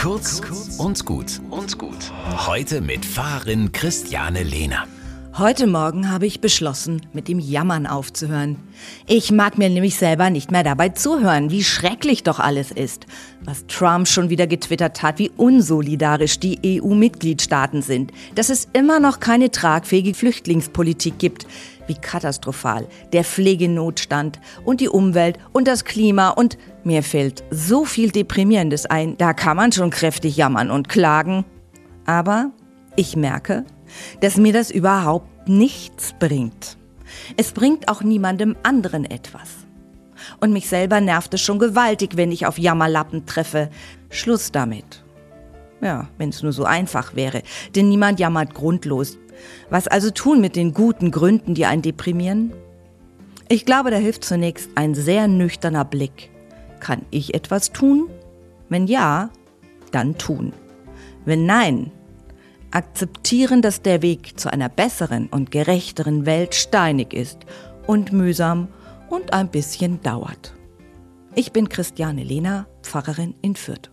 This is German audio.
Kurz und gut und gut. Heute mit Fahrerin Christiane Lehner. Heute Morgen habe ich beschlossen, mit dem Jammern aufzuhören. Ich mag mir nämlich selber nicht mehr dabei zuhören, wie schrecklich doch alles ist. Was Trump schon wieder getwittert hat, wie unsolidarisch die EU-Mitgliedstaaten sind, dass es immer noch keine tragfähige Flüchtlingspolitik gibt, wie katastrophal der Pflegenotstand und die Umwelt und das Klima und mir fällt so viel Deprimierendes ein, da kann man schon kräftig jammern und klagen. Aber ich merke, dass mir das überhaupt nichts bringt. Es bringt auch niemandem anderen etwas. Und mich selber nervt es schon gewaltig, wenn ich auf Jammerlappen treffe. Schluss damit. Ja, wenn es nur so einfach wäre. Denn niemand jammert grundlos. Was also tun mit den guten Gründen, die einen deprimieren? Ich glaube, da hilft zunächst ein sehr nüchterner Blick. Kann ich etwas tun? Wenn ja, dann tun. Wenn nein, akzeptieren, dass der Weg zu einer besseren und gerechteren Welt steinig ist und mühsam und ein bisschen dauert. Ich bin Christiane Lehner, Pfarrerin in Fürth.